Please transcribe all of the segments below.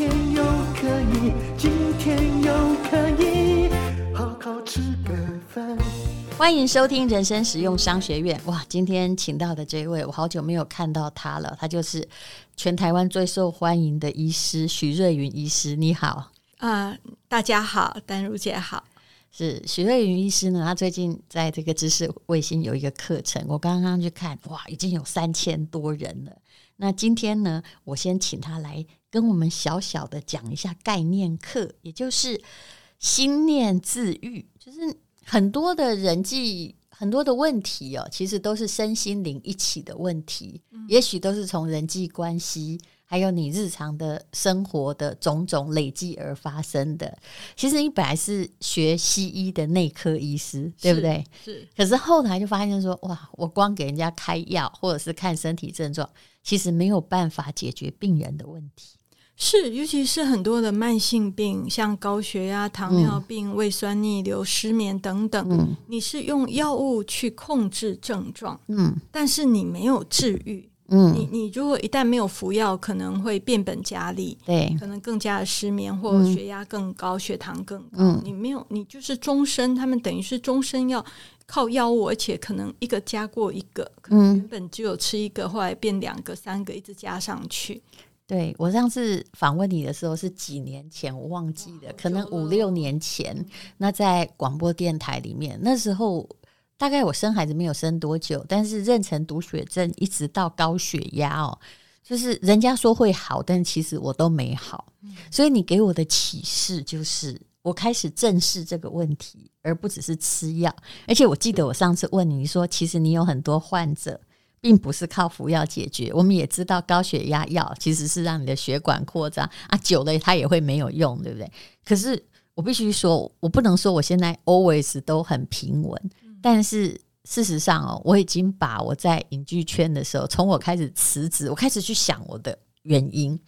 天又可以，今天又可以好好吃个饭。欢迎收听人生实用商学院。哇，今天请到的这一位，我好久没有看到他了。他就是全台湾最受欢迎的医师许瑞云医师。你好。啊、呃，大家好，丹如姐好。是许瑞云医师呢，他最近在这个知识卫星有一个课程，我刚刚去看，哇，已经有三千多人了。那今天呢，我先请他来跟我们小小的讲一下概念课，也就是心念自愈，就是很多的人际很多的问题哦，其实都是身心灵一起的问题，嗯、也许都是从人际关系。还有你日常的生活的种种累积而发生的，其实你本来是学西医的内科医师，对不对？是。可是后来就发现说，哇，我光给人家开药或者是看身体症状，其实没有办法解决病人的问题。是，尤其是很多的慢性病，像高血压、糖尿病、嗯、胃酸逆流、失眠等等，嗯、你是用药物去控制症状，嗯，但是你没有治愈。嗯，你你如果一旦没有服药，可能会变本加厉，对，可能更加的失眠或血压更高、嗯、血糖更高。嗯、你没有，你就是终身，他们等于是终身要靠药物，而且可能一个加过一个，可能原本只有吃一个，后来变两个、三个，一直加上去。对，我上次访问你的时候是几年前，我忘记了，可能五六年前。那在广播电台里面，那时候。大概我生孩子没有生多久，但是妊娠毒血症一直到高血压哦，就是人家说会好，但其实我都没好。嗯、所以你给我的启示就是，我开始正视这个问题，而不只是吃药。而且我记得我上次问你，说其实你有很多患者，并不是靠服药解决。我们也知道高血压药其实是让你的血管扩张啊，久了它也会没有用，对不对？可是我必须说，我不能说我现在 always 都很平稳。但是事实上哦，我已经把我在影剧圈的时候，从我开始辞职，我开始去想我的原因。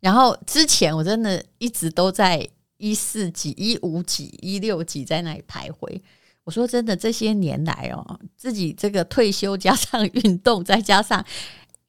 然后之前我真的一直都在一四几、一五几、一六几在那里徘徊。我说真的，这些年来哦，自己这个退休加上运动，再加上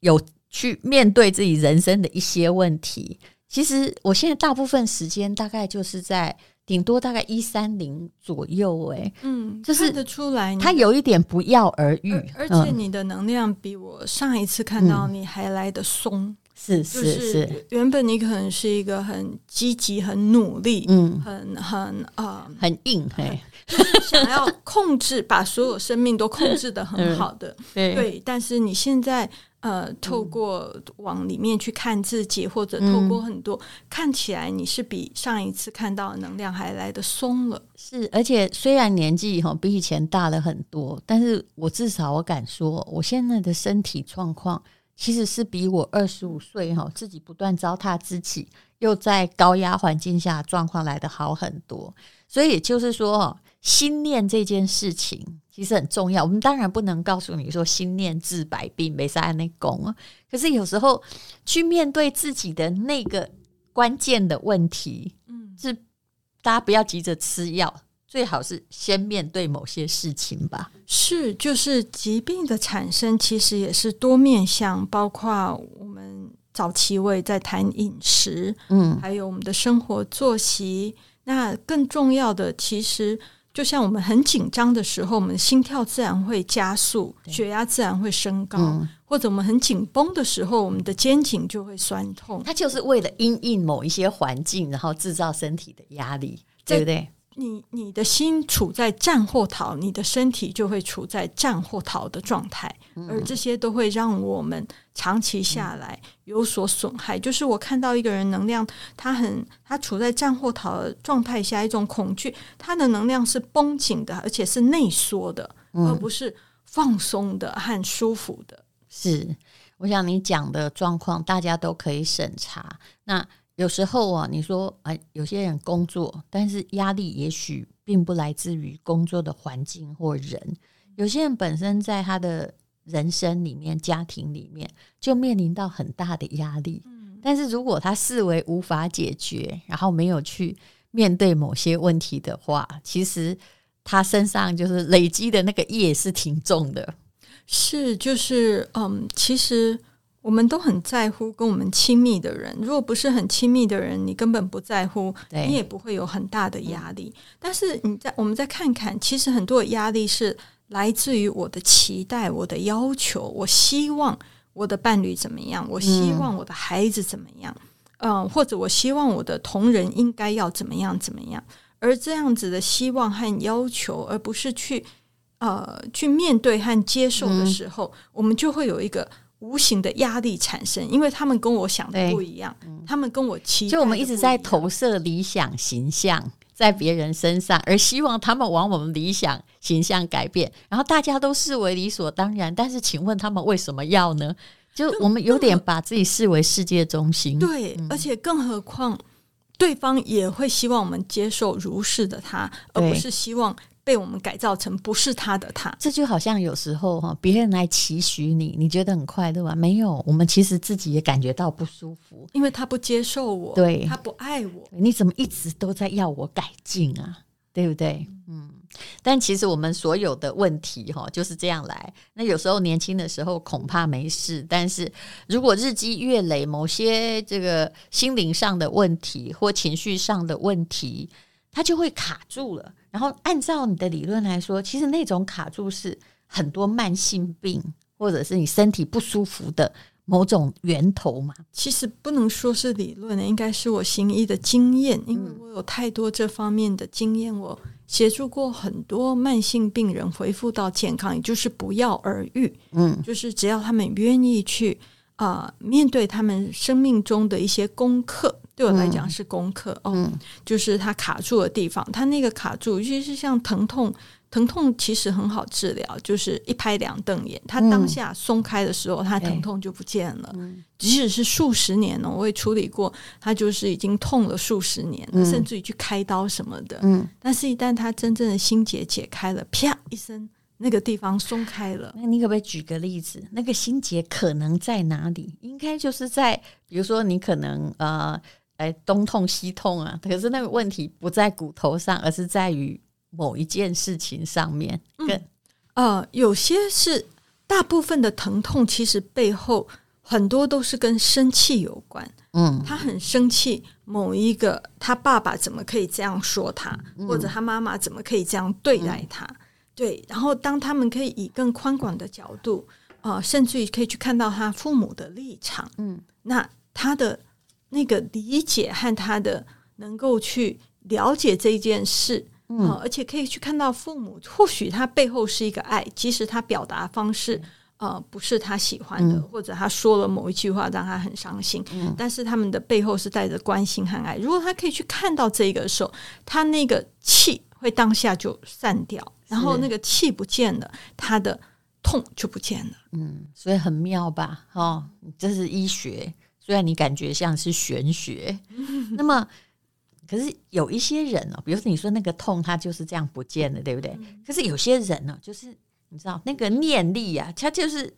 有去面对自己人生的一些问题，其实我现在大部分时间大概就是在。顶多大概一三零左右，哎，嗯，就是看得出来，他有一点不药而愈，而且你的能量比我上一次看到你还来得松，是是是，原本你可能是一个很积极、很努力，嗯，很很啊，很硬，嘿，想要控制，把所有生命都控制的很好的，对，但是你现在。呃，透过往里面去看自己，嗯、或者透过很多看起来，你是比上一次看到的能量还来得松了。是，而且虽然年纪哈比以前大了很多，但是我至少我敢说，我现在的身体状况其实是比我二十五岁哈自己不断糟蹋自己，又在高压环境下状况来得好很多。所以也就是说，心念这件事情。其实很重要，我们当然不能告诉你说心念治百病，没啥那功啊。可是有时候去面对自己的那个关键的问题，嗯，是大家不要急着吃药，最好是先面对某些事情吧。是，就是疾病的产生其实也是多面向，包括我们早期我也在谈饮食，嗯，还有我们的生活作息。那更重要的其实。就像我们很紧张的时候，我们心跳自然会加速，血压自然会升高；嗯、或者我们很紧绷的时候，我们的肩颈就会酸痛。它就是为了因应某一些环境，然后制造身体的压力，对不对？你你的心处在战或逃，你的身体就会处在战或逃的状态，嗯、而这些都会让我们长期下来有所损害。嗯、就是我看到一个人能量，他很他处在战或逃的状态下，一种恐惧，他的能量是绷紧的，而且是内缩的，嗯、而不是放松的和舒服的。是，我想你讲的状况，大家都可以审查。那有时候啊，你说啊，有些人工作，但是压力也许并不来自于工作的环境或人。有些人本身在他的人生里面、家庭里面，就面临到很大的压力。但是如果他视为无法解决，然后没有去面对某些问题的话，其实他身上就是累积的那个业是挺重的。是，就是，嗯，其实我们都很在乎跟我们亲密的人。如果不是很亲密的人，你根本不在乎，你也不会有很大的压力。但是你再我们再看看，其实很多的压力是来自于我的期待、我的要求。我希望我的伴侣怎么样？我希望我的孩子怎么样？嗯，或者我希望我的同仁应该要怎么样？怎么样？而这样子的希望和要求，而不是去。呃，去面对和接受的时候，嗯、我们就会有一个无形的压力产生，因为他们跟我想的不一样，嗯、他们跟我期待，就我们一直在投射理想形象在别人身上，而希望他们往我们理想形象改变，然后大家都视为理所当然。但是，请问他们为什么要呢？就我们有点把自己视为世界中心，对，嗯、而且更何况对方也会希望我们接受如是的他，而不是希望。被我们改造成不是他的他，这就好像有时候哈，别人来期许你，你觉得很快乐啊？没有，我们其实自己也感觉到不舒服，因为他不接受我，对，他不爱我，你怎么一直都在要我改进啊？对不对？嗯，但其实我们所有的问题哈就是这样来。那有时候年轻的时候恐怕没事，但是如果日积月累，某些这个心灵上的问题或情绪上的问题，它就会卡住了。然后按照你的理论来说，其实那种卡住是很多慢性病或者是你身体不舒服的某种源头嘛？其实不能说是理论，应该是我行医的经验，因为我有太多这方面的经验，我协助过很多慢性病人恢复到健康，也就是不药而愈。嗯，就是只要他们愿意去啊、呃，面对他们生命中的一些功课。对我来讲是功课、嗯、哦，就是他卡住的地方，他那个卡住，尤其是像疼痛，疼痛其实很好治疗，就是一拍两瞪眼，他当下松开的时候，他疼痛就不见了。嗯、即使是数十年呢，我也处理过，他就是已经痛了数十年了，嗯、甚至于去开刀什么的。嗯，但是一旦他真正的心结解开了，啪一声，那个地方松开了。那你可不可以举个例子？那个心结可能在哪里？应该就是在，比如说你可能呃。哎，东痛西痛啊！可是那个问题不在骨头上，而是在于某一件事情上面。跟、嗯、呃，有些是大部分的疼痛，其实背后很多都是跟生气有关。嗯，他很生气，某一个他爸爸怎么可以这样说他，嗯、或者他妈妈怎么可以这样对待他？嗯、对，然后当他们可以以更宽广的角度啊、呃，甚至于可以去看到他父母的立场。嗯，那他的。那个理解和他的能够去了解这件事，嗯、呃，而且可以去看到父母，或许他背后是一个爱，即使他表达方式，呃，不是他喜欢的，嗯、或者他说了某一句话让他很伤心，嗯、但是他们的背后是带着关心和爱。如果他可以去看到这个的时候，他那个气会当下就散掉，然后那个气不见了，他的痛就不见了。嗯，所以很妙吧？哦，这是医学。虽然你感觉像是玄学，那么可是有一些人哦，比如说你说那个痛，它就是这样不见了，对不对？可是有些人呢，就是你知道那个念力啊，他就是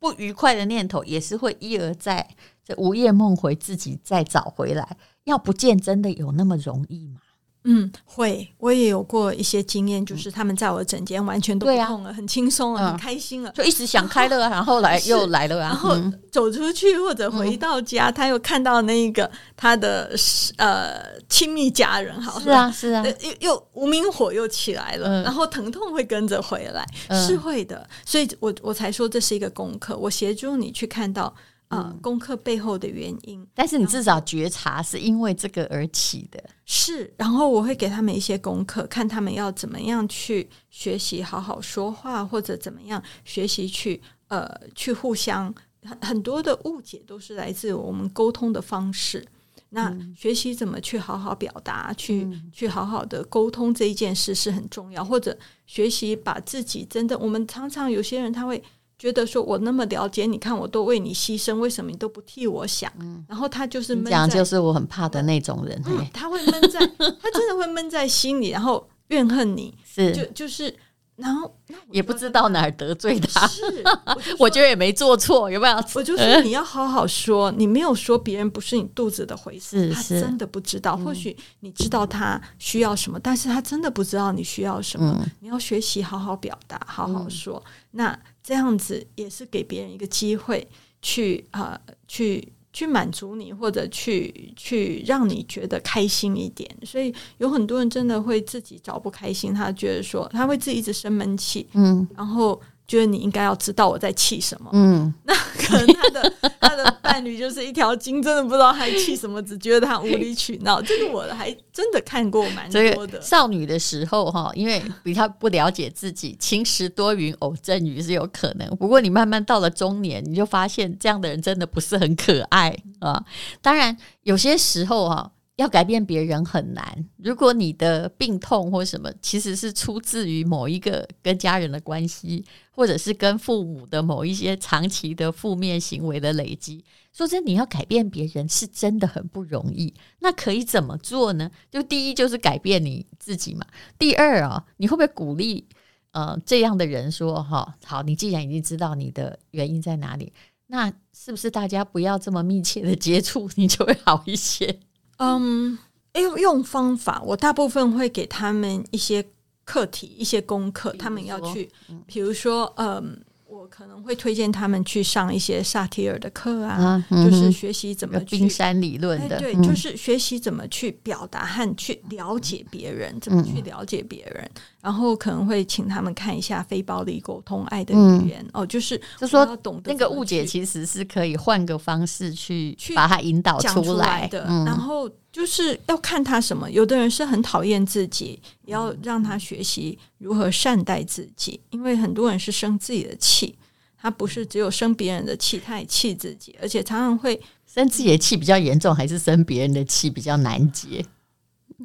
不愉快的念头，也是会一而再，这午夜梦回，自己再找回来，要不见真的有那么容易吗？嗯，会，我也有过一些经验，就是他们在我的诊间完全都不痛了，很轻松了，很开心了，就一直想开了，然后来又来了，然后走出去或者回到家，他又看到那个他的呃亲密家人，好，是啊是啊，又又无名火又起来了，然后疼痛会跟着回来，是会的，所以我我才说这是一个功课，我协助你去看到。啊，嗯、功课背后的原因，但是你至少觉察是因为这个而起的，是。然后我会给他们一些功课，看他们要怎么样去学习好好说话，或者怎么样学习去呃去互相很很多的误解都是来自我们沟通的方式。那学习怎么去好好表达，嗯、去去好好的沟通这一件事是很重要，或者学习把自己真的，我们常常有些人他会。觉得说我那么了解，你看我都为你牺牲，为什么你都不替我想？嗯、然后他就是闷在，讲就是我很怕的那种人，嗯、他会闷在，他真的会闷在心里，然后怨恨你，是就就是。然后也不知道哪儿得罪他，是，我，我觉得也没做错，有没有？我就说你要好好说，你没有说别人不是你肚子的回事，他真的不知道。或许你知道他需要什么，但是他真的不知道你需要什么。嗯、你要学习好好表达，好好说。嗯、那这样子也是给别人一个机会去啊、呃，去。去满足你，或者去去让你觉得开心一点，所以有很多人真的会自己找不开心，他觉得说他会自己一直生闷气，嗯，然后。觉得你应该要知道我在气什么，嗯，那可能他的 他的伴侣就是一条筋，真的不知道他气什么，只觉得他无理取闹。这个我还真的看过蛮多的。少女的时候哈，因为比较不了解自己，晴时多云偶阵雨是有可能。不过你慢慢到了中年，你就发现这样的人真的不是很可爱啊。当然有些时候哈。要改变别人很难。如果你的病痛或什么，其实是出自于某一个跟家人的关系，或者是跟父母的某一些长期的负面行为的累积。说真，你要改变别人是真的很不容易。那可以怎么做呢？就第一就是改变你自己嘛。第二啊，你会不会鼓励呃这样的人说哈，好，你既然已经知道你的原因在哪里，那是不是大家不要这么密切的接触，你就会好一些？嗯，用用方法，我大部分会给他们一些课题、一些功课，他们要去，比如说，嗯。我可能会推荐他们去上一些萨提尔的课啊，啊嗯、就是学习怎么去冰山理论的，对，就是学习怎么去表达和去了解别人，嗯、怎么去了解别人。然后可能会请他们看一下非暴力沟通爱的语言、嗯、哦，就是就说懂得那个误解其实是可以换个方式去去把它引导出来，的。嗯、然后就是要看他什么，有的人是很讨厌自己，也要让他学习如何善待自己，因为很多人是生自己的气。他不是只有生别人的气，他也气自己，而且常常会生自己的气比较严重，还是生别人的气比较难解？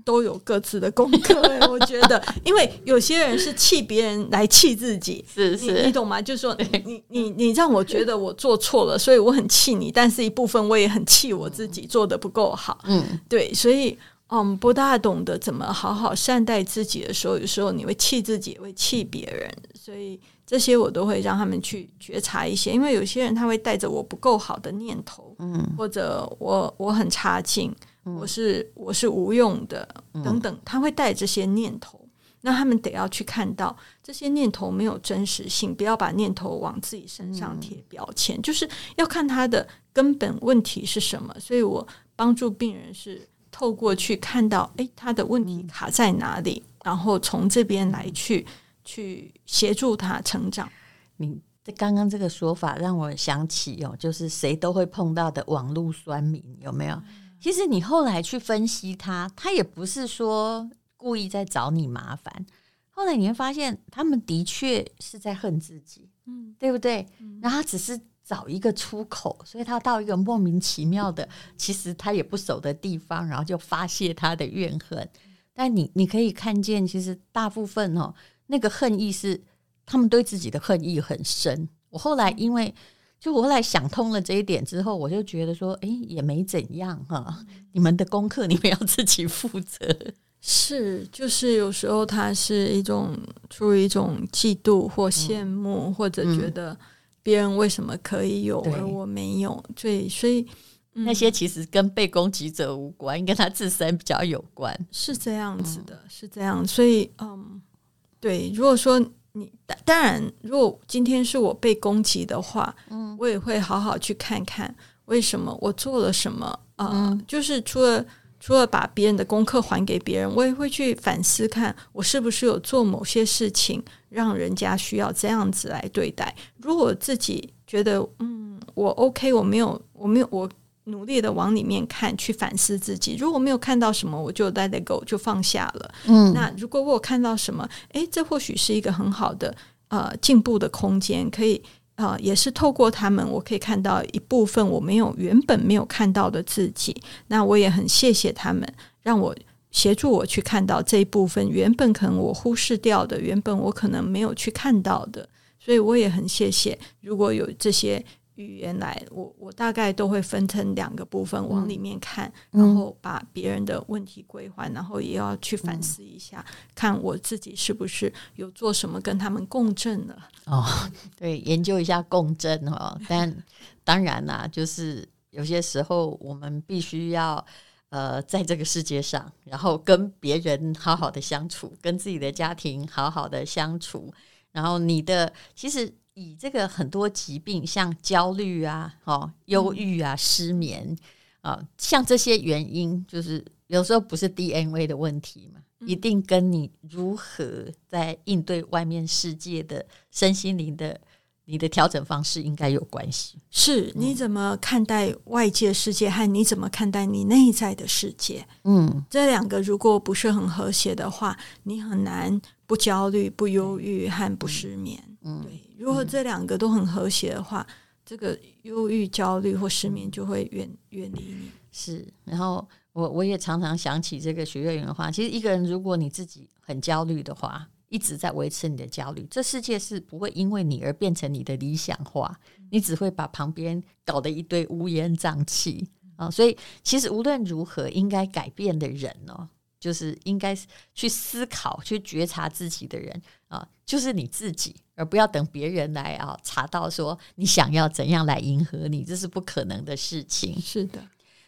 都有各自的功课、欸。我觉得，因为有些人是气别人来气自己，是是你，你懂吗？就是说你，你你你让我觉得我做错了，所以我很气你，但是一部分我也很气我自己做的不够好。嗯，对，所以嗯，不大懂得怎么好好善待自己的时候，有时候你会气自己，也会气别人，所以。这些我都会让他们去觉察一些，因为有些人他会带着我不够好的念头，嗯，或者我我很差劲，嗯、我是我是无用的等等，他会带这些念头，嗯、那他们得要去看到这些念头没有真实性，不要把念头往自己身上贴标签，嗯、就是要看他的根本问题是什么。所以我帮助病人是透过去看到，诶，他的问题卡在哪里，嗯、然后从这边来去。去协助他成长。你这刚刚这个说法让我想起哦，就是谁都会碰到的网络酸民，有没有？其实你后来去分析他，他也不是说故意在找你麻烦。后来你会发现，他们的确是在恨自己，嗯，对不对？然后他只是找一个出口，所以他到一个莫名其妙的，其实他也不熟的地方，然后就发泄他的怨恨。但你你可以看见，其实大部分哦。那个恨意是他们对自己的恨意很深。我后来因为就我后来想通了这一点之后，我就觉得说，哎，也没怎样哈。你们的功课你们要自己负责。是，就是有时候他是一种出于一种嫉妒或羡慕，嗯、或者觉得别人为什么可以有而我没有。对，所以、嗯、那些其实跟被攻击者无关，跟他自身比较有关。是这样子的，嗯、是这样。所以，嗯。对，如果说你当然，如果今天是我被攻击的话，嗯，我也会好好去看看为什么我做了什么啊，呃嗯、就是除了除了把别人的功课还给别人，我也会去反思，看我是不是有做某些事情让人家需要这样子来对待。如果自己觉得嗯，我 OK，我没有，我没有我。努力的往里面看，去反思自己。如果没有看到什么，我就 let it go，就放下了。嗯，那如果我有看到什么，诶，这或许是一个很好的呃进步的空间，可以呃也是透过他们，我可以看到一部分我没有原本没有看到的自己。那我也很谢谢他们，让我协助我去看到这一部分原本可能我忽视掉的，原本我可能没有去看到的。所以我也很谢谢，如果有这些。语言来，我我大概都会分成两个部分往里面看，嗯、然后把别人的问题归还，然后也要去反思一下，嗯、看我自己是不是有做什么跟他们共振了。哦，对，研究一下共振哦。但 当然啦，就是有些时候我们必须要呃，在这个世界上，然后跟别人好好的相处，跟自己的家庭好好的相处，然后你的其实。以这个很多疾病，像焦虑啊、哦、忧郁啊、失眠啊，像这些原因，就是有时候不是 DNA 的问题嘛，一定跟你如何在应对外面世界的身心灵的你的调整方式应该有关系。是，你怎么看待外界世界，和你怎么看待你内在的世界？嗯，这两个如果不是很和谐的话，你很难不焦虑、不忧郁和不失眠。嗯，对。如果这两个都很和谐的话，嗯、这个忧郁、焦虑或失眠就会远远离你。是，然后我我也常常想起这个许瑞云的话。其实一个人，如果你自己很焦虑的话，一直在维持你的焦虑，这世界是不会因为你而变成你的理想化，你只会把旁边搞得一堆乌烟瘴气啊。所以，其实无论如何，应该改变的人哦，就是应该去思考、去觉察自己的人啊，就是你自己。而不要等别人来啊查到说你想要怎样来迎合你，这是不可能的事情。是的。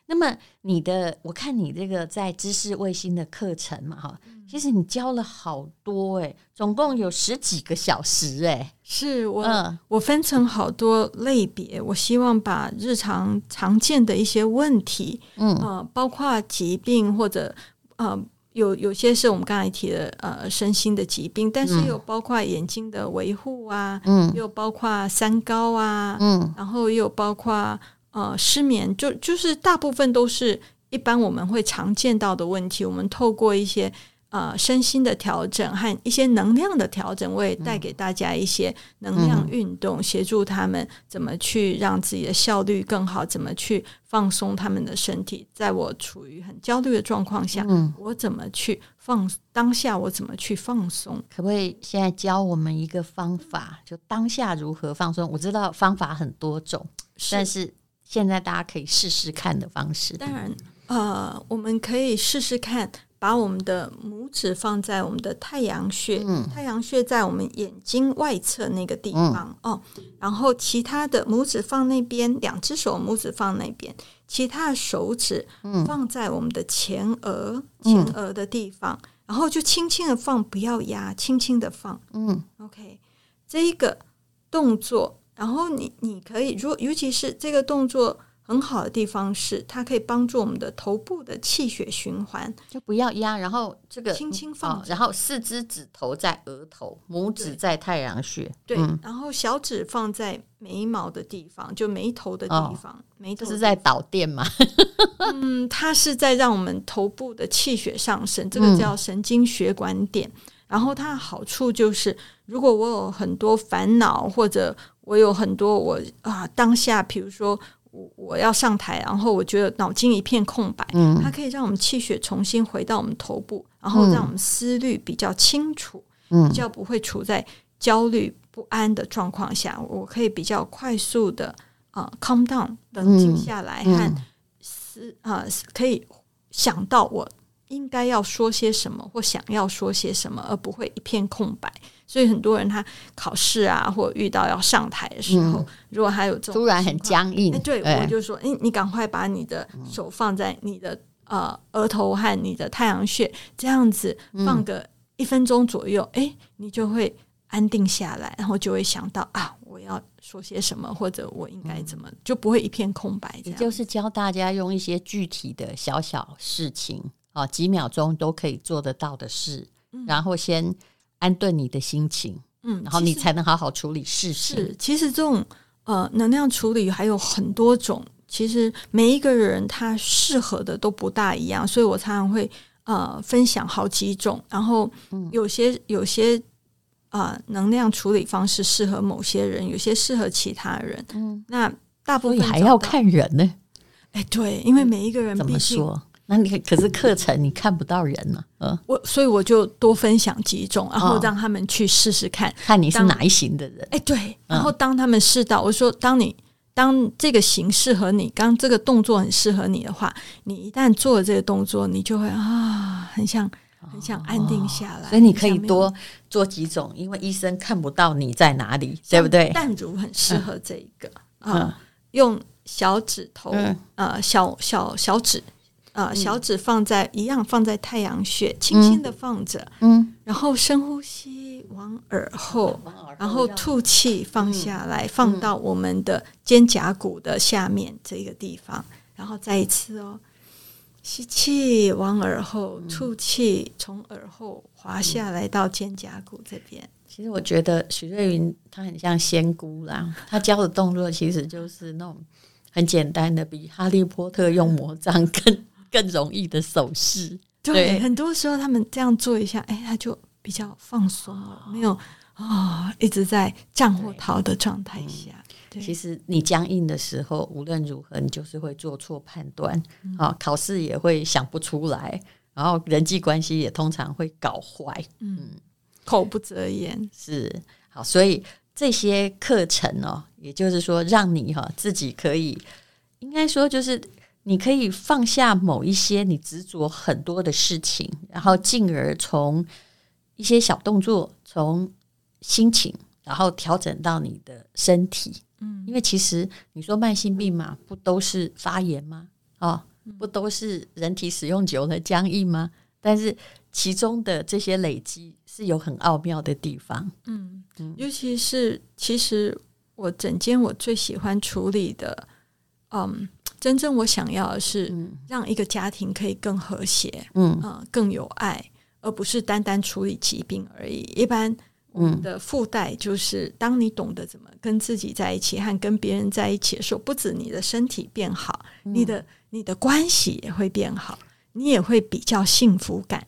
那么你的，我看你这个在知识卫星的课程嘛，哈，其实你教了好多诶，总共有十几个小时诶。是我，嗯，我分成好多类别，我希望把日常常见的一些问题，嗯，呃，包括疾病或者呃。有有些是我们刚才提的呃身心的疾病，但是又包括眼睛的维护啊，嗯，又包括三高啊，嗯，然后又包括呃失眠，就就是大部分都是一般我们会常见到的问题，我们透过一些。呃，身心的调整和一些能量的调整，我也带给大家一些能量运动，嗯、协助他们怎么去让自己的效率更好，怎么去放松他们的身体。在我处于很焦虑的状况下，嗯、我怎么去放当下？我怎么去放松？可不可以现在教我们一个方法？就当下如何放松？我知道方法很多种，是但是现在大家可以试试看的方式。当然，呃，我们可以试试看。把我们的拇指放在我们的太阳穴，嗯、太阳穴在我们眼睛外侧那个地方、嗯、哦。然后其他的拇指放那边，两只手拇指放那边，其他的手指放在我们的前额，嗯、前额的地方。然后就轻轻的放，不要压，轻轻的放。嗯，OK，这一个动作，然后你你可以，如果尤其是这个动作。很好的地方是，它可以帮助我们的头部的气血循环，就不要压，然后这个轻轻放、哦，然后四只指头在额头，拇指在太阳穴，对，嗯、然后小指放在眉毛的地方，就眉头的地方，哦、眉头是在导电吗？嗯，它是在让我们头部的气血上升，这个叫神经血管点。嗯、然后它的好处就是，如果我有很多烦恼，或者我有很多我啊当下，比如说。我我要上台，然后我觉得脑筋一片空白。嗯，它可以让我们气血重新回到我们头部，然后让我们思虑比较清楚，嗯，比较不会处在焦虑不安的状况下。我可以比较快速的啊、呃、calm down，冷静下来，和思啊、呃、可以想到我应该要说些什么，或想要说些什么，而不会一片空白。所以很多人他考试啊，或者遇到要上台的时候，嗯、如果他有这种突然很僵硬，欸、对，对我就说，哎、欸，你赶快把你的手放在你的呃额头和你的太阳穴，这样子放个一分钟左右，哎、欸，你就会安定下来，然后就会想到啊，我要说些什么，或者我应该怎么，就不会一片空白。也就是教大家用一些具体的小小事情啊，几秒钟都可以做得到的事，嗯、然后先。安顿你的心情，嗯，然后你才能好好处理事情。是，其实这种呃能量处理还有很多种，其实每一个人他适合的都不大一样，所以我常常会呃分享好几种，然后有些有些啊、呃、能量处理方式适合某些人，有些适合其他人。嗯，那大部分还要看人呢。哎，对，因为每一个人毕竟怎么说？那你可是课程你看不到人呢，嗯，我所以我就多分享几种，然后让他们去试试看，哦、看你是哪一型的人。哎，对，然后当他们试到，我说，当你当这个型适合你，刚这个动作很适合你的话，你一旦做了这个动作，你就会啊，很想很想安定下来。所以你可以多做几种，因为医生看不到你在哪里，对不对？淡如很适合这一个啊、用小指头，嗯、呃，小小小指。啊、呃，小指放在、嗯、一样放在太阳穴，轻轻的放着，嗯，然后深呼吸，往耳后，然后吐气放下来、嗯，放到我们的肩胛骨的下面这个地方，然后再一次哦，吸气往耳后，吐气从耳后滑下来到肩胛骨这边。其实我觉得许瑞云她很像仙姑啦，她教的动作其实就是那种很简单的，比哈利波特用魔杖更。更容易的手势，对，很多时候他们这样做一下，哎，他就比较放松了，没有啊、哦，一直在战或逃的状态下。对，其实你僵硬的时候，无论如何，你就是会做错判断，啊、嗯，考试也会想不出来，然后人际关系也通常会搞坏，嗯，口不择言。是。好，所以这些课程哦，也就是说，让你哈自己可以，应该说就是。你可以放下某一些你执着很多的事情，然后进而从一些小动作，从心情，然后调整到你的身体。嗯，因为其实你说慢性病嘛，不都是发炎吗？哦，不都是人体使用久了僵硬吗？但是其中的这些累积是有很奥妙的地方。嗯，尤其是其实我整间我最喜欢处理的，嗯。真正我想要的是让一个家庭可以更和谐，嗯，呃，更有爱，而不是单单处理疾病而已。一般我们的附带就是，当你懂得怎么跟自己在一起和跟别人在一起的时候，不止你的身体变好，你的你的关系也会变好，你也会比较幸福感。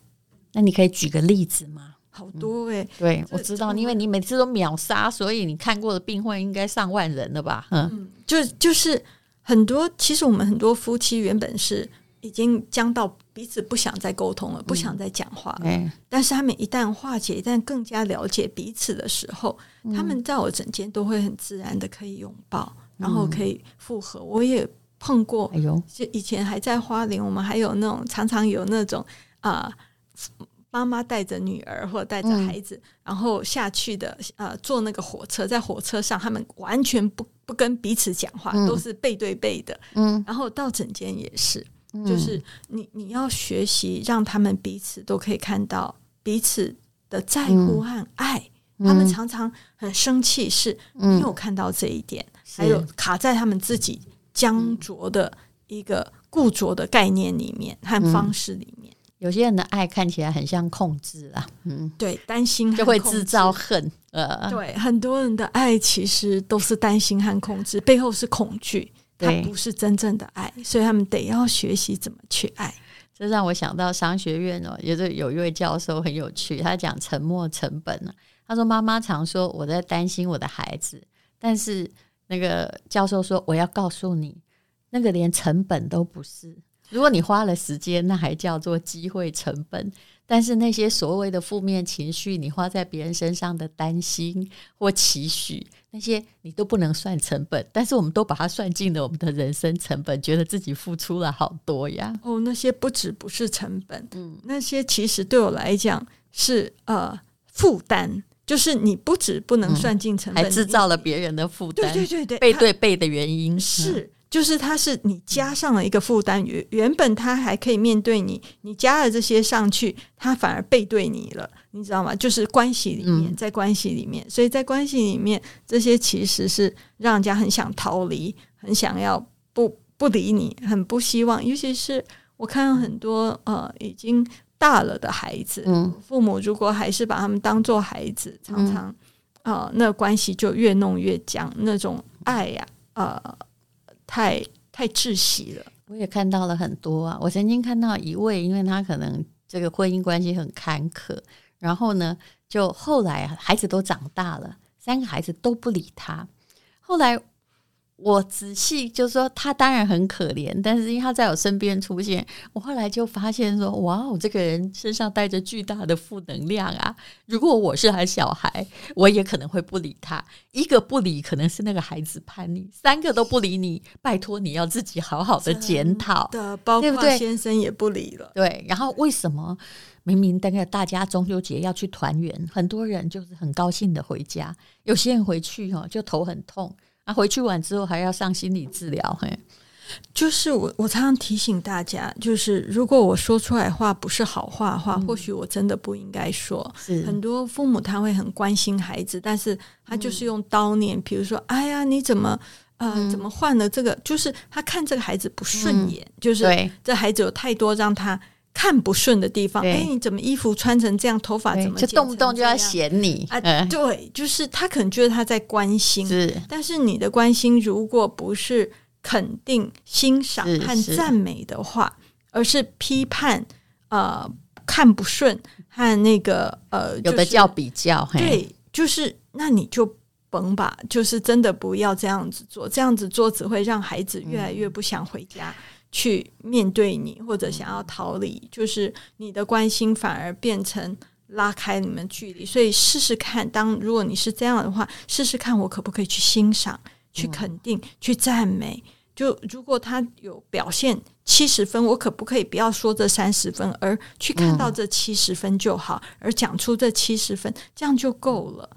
那你可以举个例子吗？好多诶、欸，对，我知道，因为你每次都秒杀，所以你看过的病患应该上万人了吧？嗯，就就是。很多其实我们很多夫妻原本是已经僵到彼此不想再沟通了，嗯、不想再讲话了、嗯。但是他们一旦化解，一旦更加了解彼此的时候，嗯、他们在我枕间都会很自然的可以拥抱，然后可以复合。我也碰过，哎呦，就以前还在花莲，我们还有那种常常有那种啊。呃妈妈带着女儿或者带着孩子，嗯，然后下去的，呃，坐那个火车，在火车上，他们完全不不跟彼此讲话，嗯，都是背对背的。嗯，然后到整间也是，嗯，就是你你要学习让他们彼此都可以看到彼此的在乎和爱。嗯，他们常常很生气，是没有看到这一点，嗯，还有卡在他们自己僵着的一个固着的概念里面和方式里面。有些人的爱看起来很像控制啊，嗯，对，担心就会制造恨，呃，对，很多人的爱其实都是担心和控制，背后是恐惧，它不是真正的爱，所以他们得要学习怎么去爱。这让我想到商学院哦，也是有一位教授很有趣，他讲沉默成本呢。他说妈妈常说我在担心我的孩子，但是那个教授说我要告诉你，那个连成本都不是。如果你花了时间，那还叫做机会成本。但是那些所谓的负面情绪，你花在别人身上的担心或期许，那些你都不能算成本。但是我们都把它算进了我们的人生成本，觉得自己付出了好多呀。哦，那些不止不是成本，嗯，那些其实对我来讲是呃负担，就是你不止不能算进成本，还制造了别人的负担。对对对对，背对背的原因是。嗯就是他是你加上了一个负担，原原本他还可以面对你，你加了这些上去，他反而背对你了，你知道吗？就是关系里面，在关系里面，所以在关系里面，这些其实是让人家很想逃离，很想要不不理你，很不希望。尤其是我看到很多呃已经大了的孩子，父母如果还是把他们当做孩子，常常呃那关系就越弄越僵，那种爱呀，呃。太太窒息了，我也看到了很多啊。我曾经看到一位，因为他可能这个婚姻关系很坎坷，然后呢，就后来孩子都长大了，三个孩子都不理他。后来我仔细就说，他当然很可怜，但是因为他在我身边出现，我后来就发现说，哇哦，这个人身上带着巨大的负能量啊！如果我是他小孩，我也可能会不理他。一个不理，可能是那个孩子叛逆；三个都不理你，拜托你要自己好好的检讨的，包括先生也不理了。对，然后为什么明明大概大家中秋节要去团圆，很多人就是很高兴的回家，有些人回去哦就头很痛。啊，回去完之后还要上心理治疗，嘿，就是我我常常提醒大家，就是如果我说出来话不是好话的话，嗯、或许我真的不应该说。是很多父母他会很关心孩子，但是他就是用刀念，比、嗯、如说，哎呀，你怎么呃、嗯、怎么换了这个？就是他看这个孩子不顺眼，嗯、就是这孩子有太多让他。看不顺的地方，哎，你怎么衣服穿成这样，头发怎么就动不动就要嫌你啊？对，就是他可能觉得他在关心，是，但是你的关心如果不是肯定、欣赏和赞美的话，而是批判、呃，看不顺和那个呃，有的叫比较，对，就是那你就甭吧，就是真的不要这样子做，这样子做只会让孩子越来越不想回家。嗯去面对你，或者想要逃离，就是你的关心反而变成拉开你们距离。所以试试看，当如果你是这样的话，试试看我可不可以去欣赏、去肯定、去赞美。就如果他有表现七十分，我可不可以不要说这三十分，而去看到这七十分就好，而讲出这七十分，这样就够了。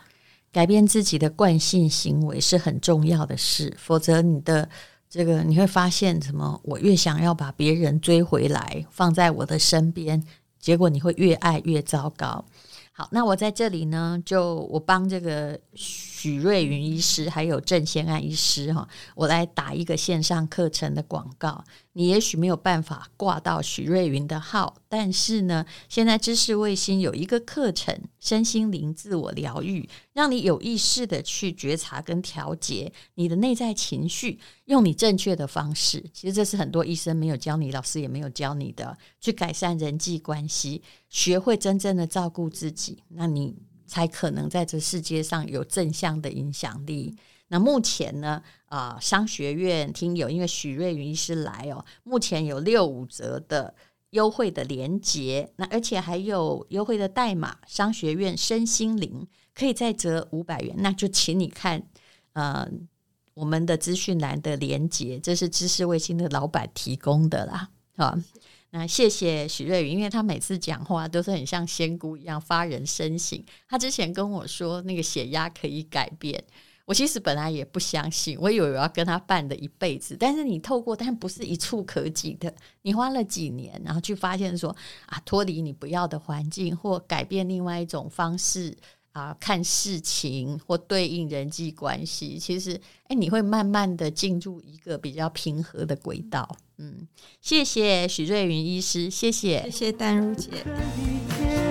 改变自己的惯性行为是很重要的事，否则你的。这个你会发现，什么？我越想要把别人追回来，放在我的身边，结果你会越爱越糟糕。好，那我在这里呢，就我帮这个许瑞云医师还有郑先安医师哈，我来打一个线上课程的广告。你也许没有办法挂到许瑞云的号，但是呢，现在知识卫星有一个课程《身心灵自我疗愈》，让你有意识的去觉察跟调节你的内在情绪，用你正确的方式。其实这是很多医生没有教你，老师也没有教你的，去改善人际关系，学会真正的照顾自己，那你。才可能在这世界上有正向的影响力。那目前呢，啊、商学院听友因为许瑞云医师来哦，目前有六五折的优惠的连结，那而且还有优惠的代码，商学院身心灵可以再折五百元。那就请你看，呃，我们的资讯栏的连结，这是知识卫星的老板提供的啦，啊。那谢谢许瑞宇，因为他每次讲话都是很像仙姑一样发人深省。他之前跟我说那个血压可以改变，我其实本来也不相信，我以为我要跟他伴的一辈子。但是你透过，但不是一触可及的，你花了几年，然后去发现说啊，脱离你不要的环境，或改变另外一种方式。啊，看事情或对应人际关系，其实，哎，你会慢慢的进入一个比较平和的轨道。嗯，谢谢许瑞云医师，谢谢，谢谢丹如姐。